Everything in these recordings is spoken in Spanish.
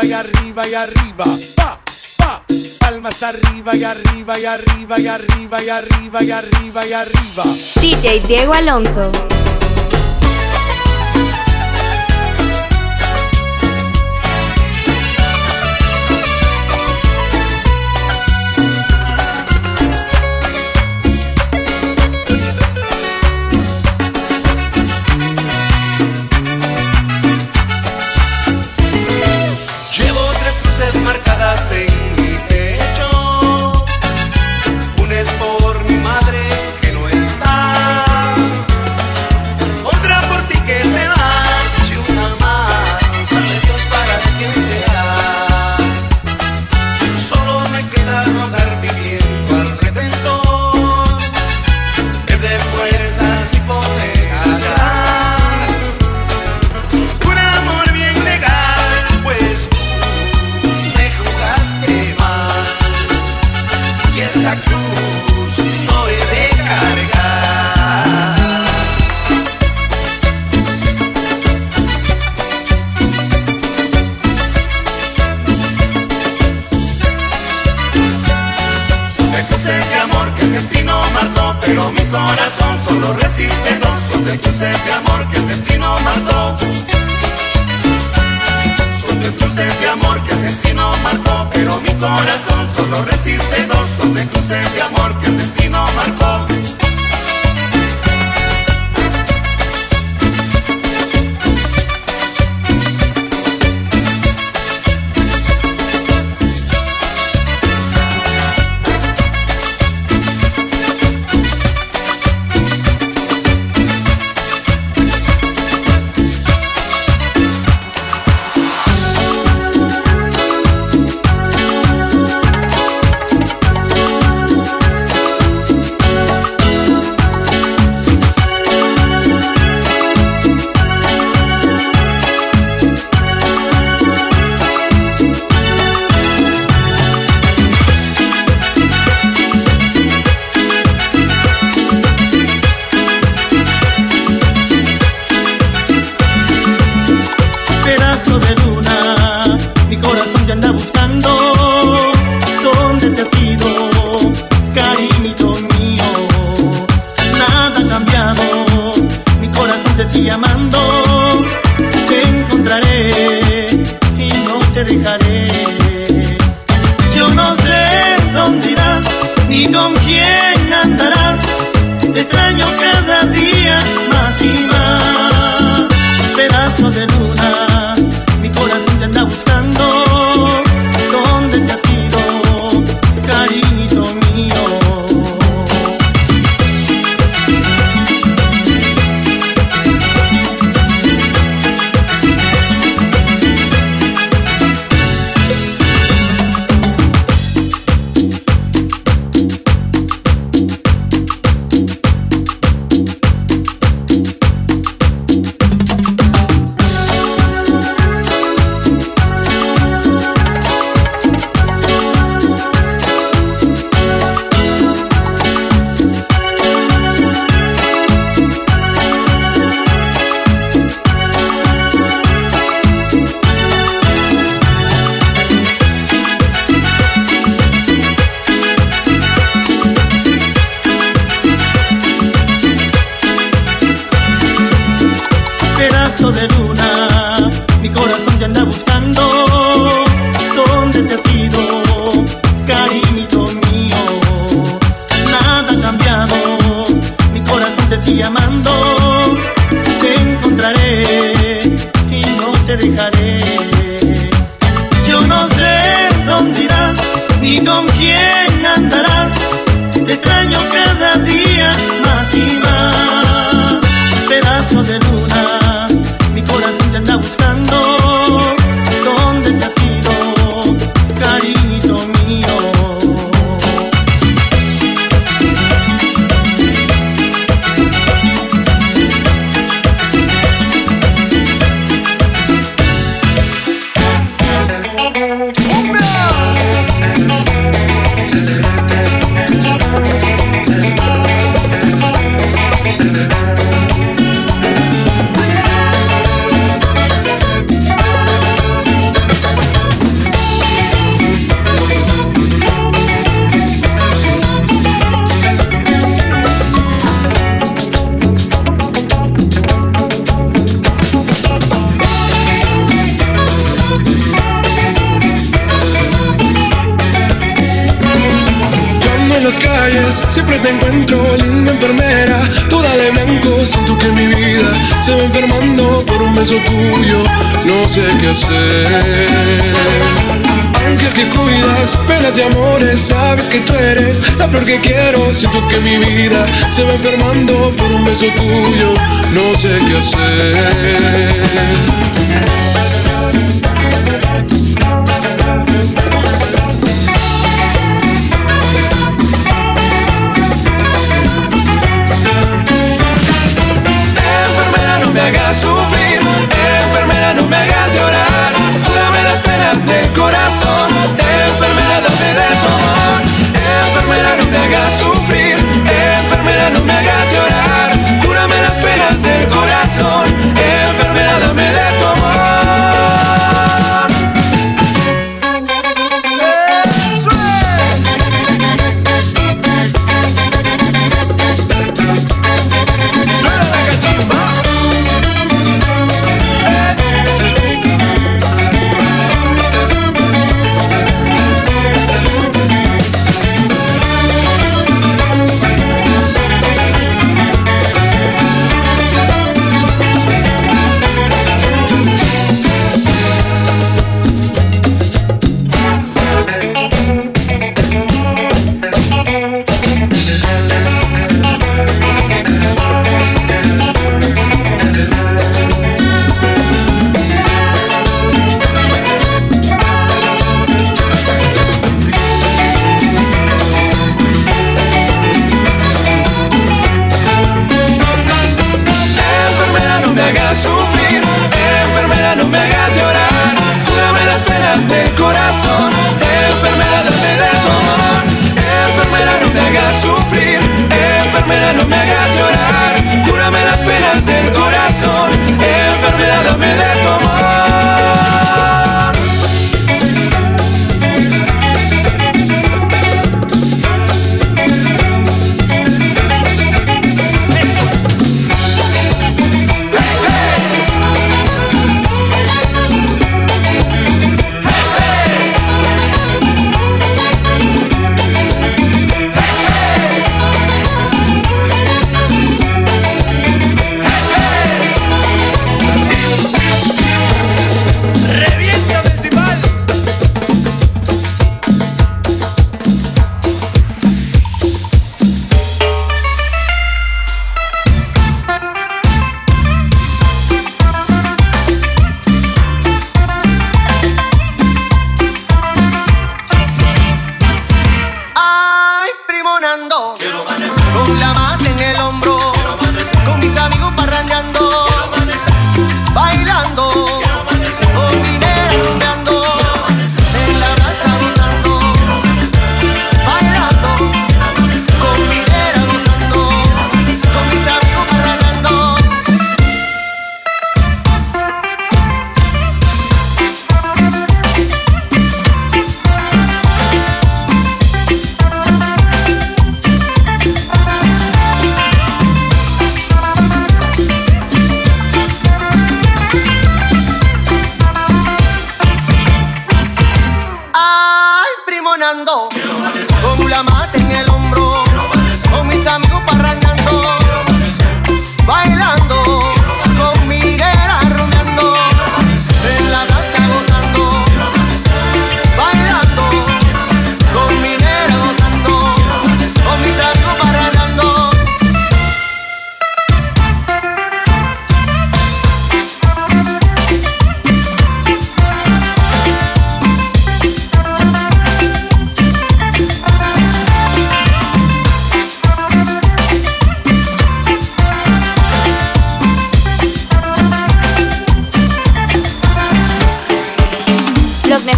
arriba y arriba y arriba. Pa, pa. Palmas arriba y arriba y arriba y arriba y arriba y arriba y arriba. DJ Diego Alonso. Tres cruces de amor hacer. Aunque que cuidas penas de amores, sabes que tú eres la flor que quiero. Siento que mi vida se va enfermando por un beso tuyo, no sé qué hacer.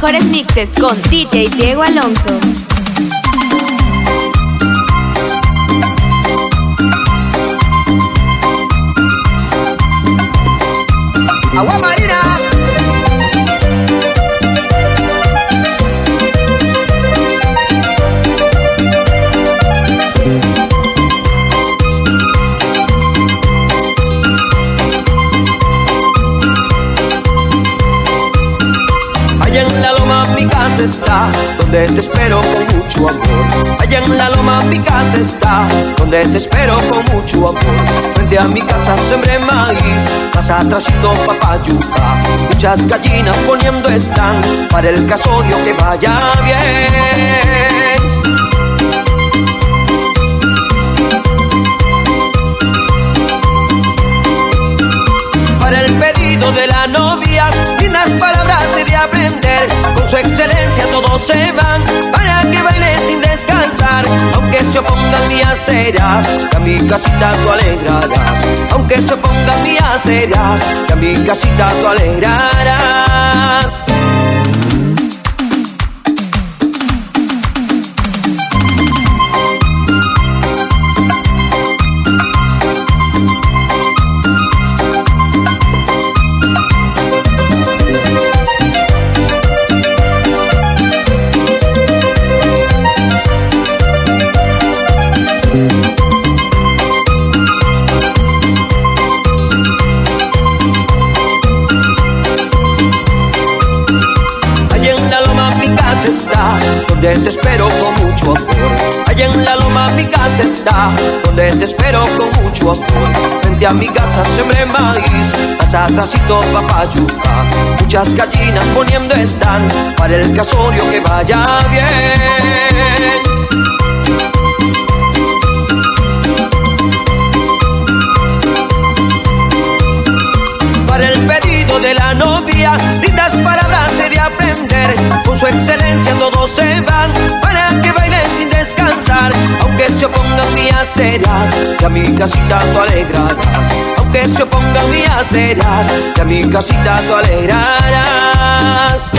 Mejores mixes con DJ Diego Alonso. Donde te espero con mucho amor. Allá en la loma mi casa está, donde te espero con mucho amor. Frente a mi casa sembré maíz, más atrásito papayuca. Muchas gallinas poniendo están, para el casorio que vaya bien. Se van para que bailen sin descansar. Aunque se opongan días serás, que a mi casita tú alegrarás. Aunque se opongan días serás, que a mi casita tú alegrarás. La loma mi casa está, donde te espero con mucho amor. Frente a mi casa sembré maíz, más papayuca. Muchas gallinas poniendo están, para el casorio que vaya bien. para el pedido de la novia. Lindas palabras he de aprender, con su excelencia todos se van para que sin descansar. Aunque se opongan días serás, que a mi casita tú alegrarás. Aunque se opongan días serás, que a mi casita tú alegrarás.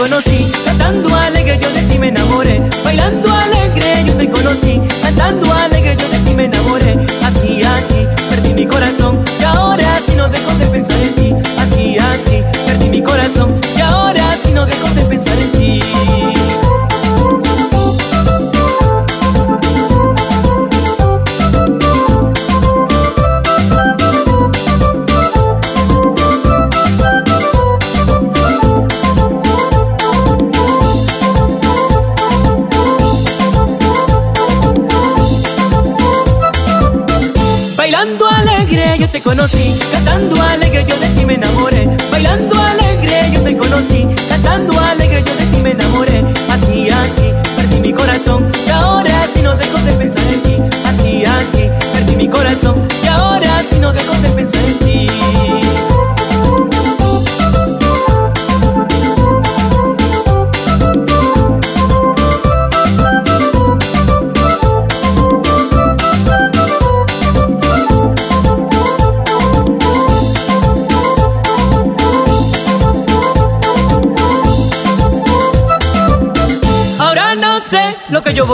conocí, cantando alegre yo de ti me enamoré, bailando alegre yo te conocí, cantando alegre yo de ti me enamoré, así así.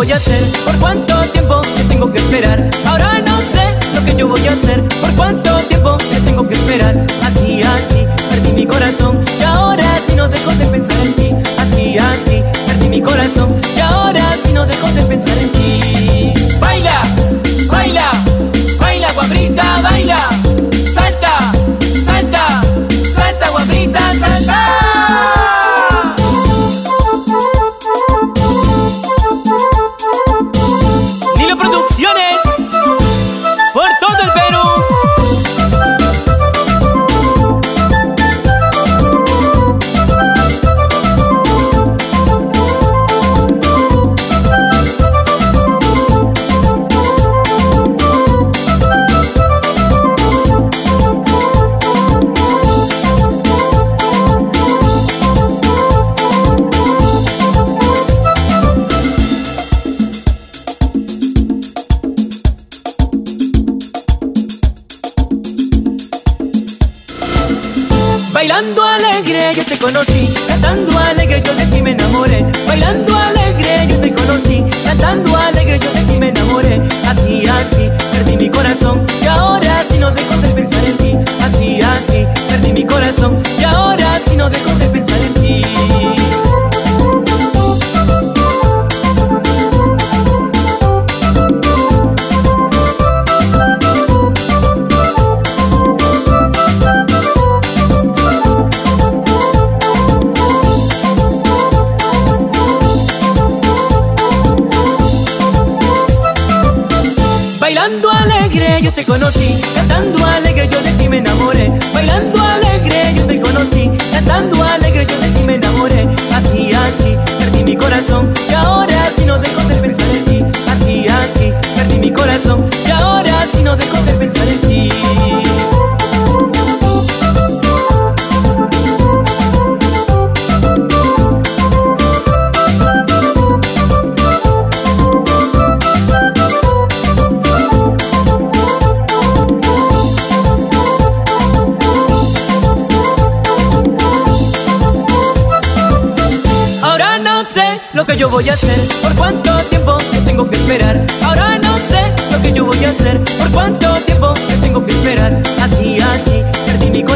voy a hacer? ¿Por cuánto tiempo yo tengo que esperar?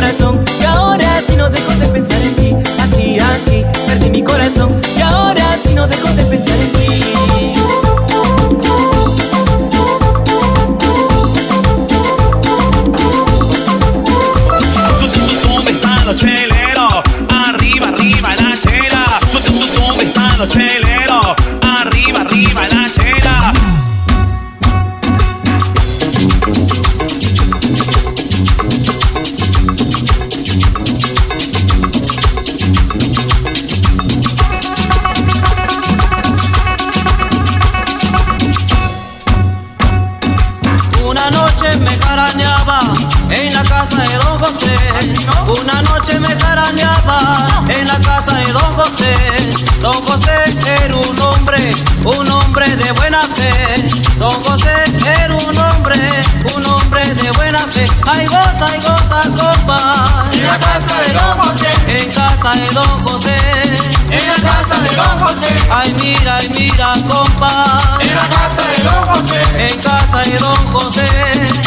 corazón. casa de Don José. En la casa de Don José. Ay, mira, ay, mira, compa. En la casa de Don José. En casa de Don José.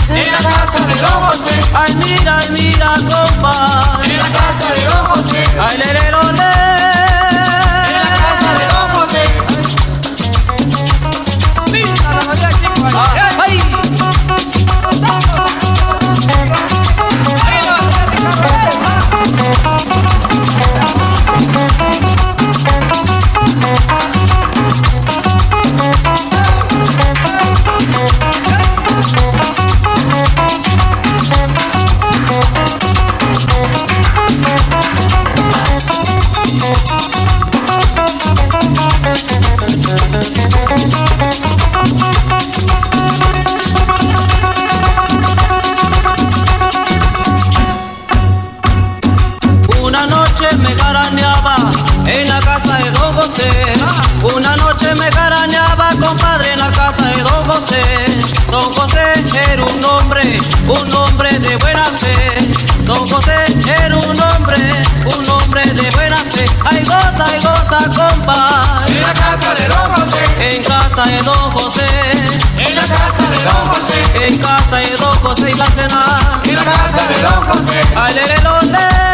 En la casa de Don José. Ay, mira, ay, mira, compa. En la casa de Don José. Ay, le, le, le. José. Don José era un hombre, un hombre de buena fe. Don José era un hombre, un hombre de buena fe. Ay, goza, ay, goza, compadre. En la casa de Don José. En casa de Don José. En la casa de Don José. En casa de Don José y la cena. En la casa de Don José. Ay, le, le, lo, le.